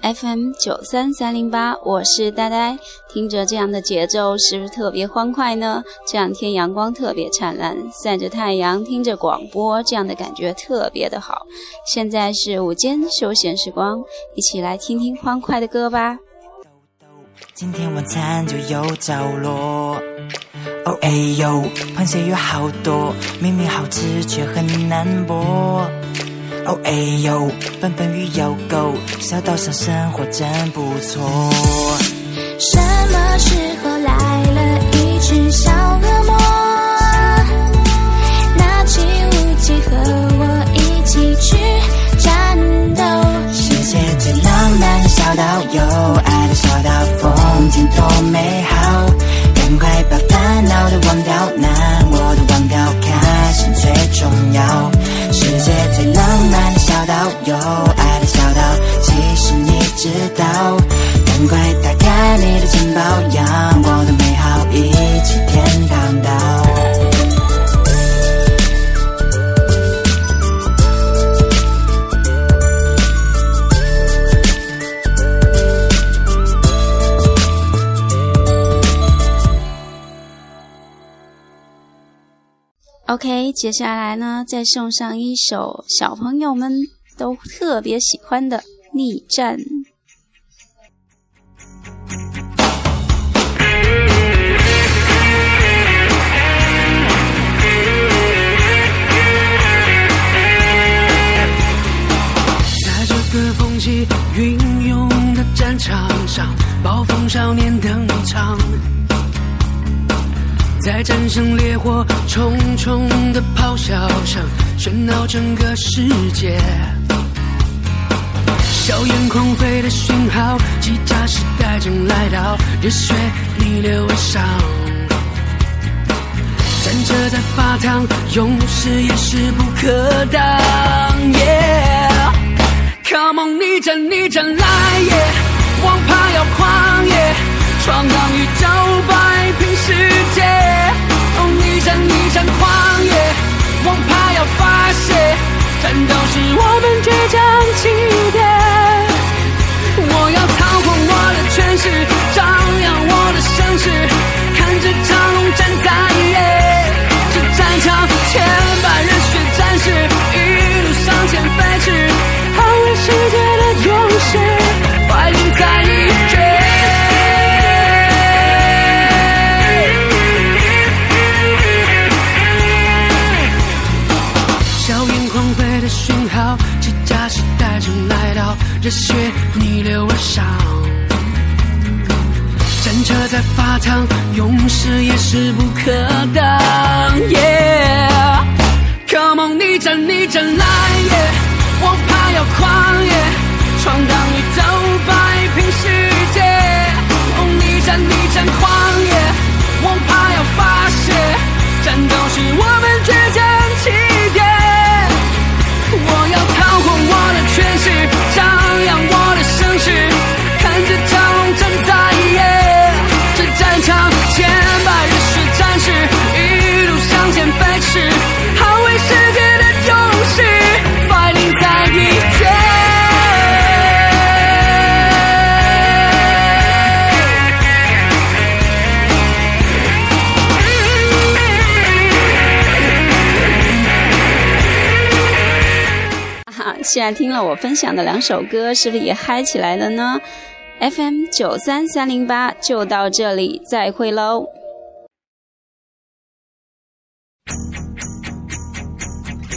FM 九三三零八，我是呆呆。听着这样的节奏，是不是特别欢快呢？这两天阳光特别灿烂，晒着太阳，听着广播，这样的感觉特别的好。现在是午间休闲时光，一起来听听欢快的歌吧。今天晚餐就有着落。哦哎呦，螃蟹有好多，明明好吃却很难剥。哦哎呦，笨笨鱼有够，小岛上生活真不错。爱的小岛，其实你知道，赶快打开你的钱包，阳光的美好，一起天堂岛。OK，接下来呢，再送上一首小朋友们都特别喜欢的《逆战》。在这个风起云涌的战场上，暴风少年登场。在战胜烈火重重的咆哮声，喧闹整个世界。硝烟狂飞的讯号，机甲时代正来到，热血逆流而上。战车在发烫，勇士也势不可挡。Come on，逆战逆战来耶，王牌要狂野，闯荡宇宙，摆平世界。硝烟狂飞的讯号，机甲时代正来到，热血逆流而上。战车在发烫，勇士也势不可挡。ye come on，逆战逆战来也，哈，现在听了我分享的两首歌，是不是也嗨起来了呢？FM 九三三零八就到这里，再会喽。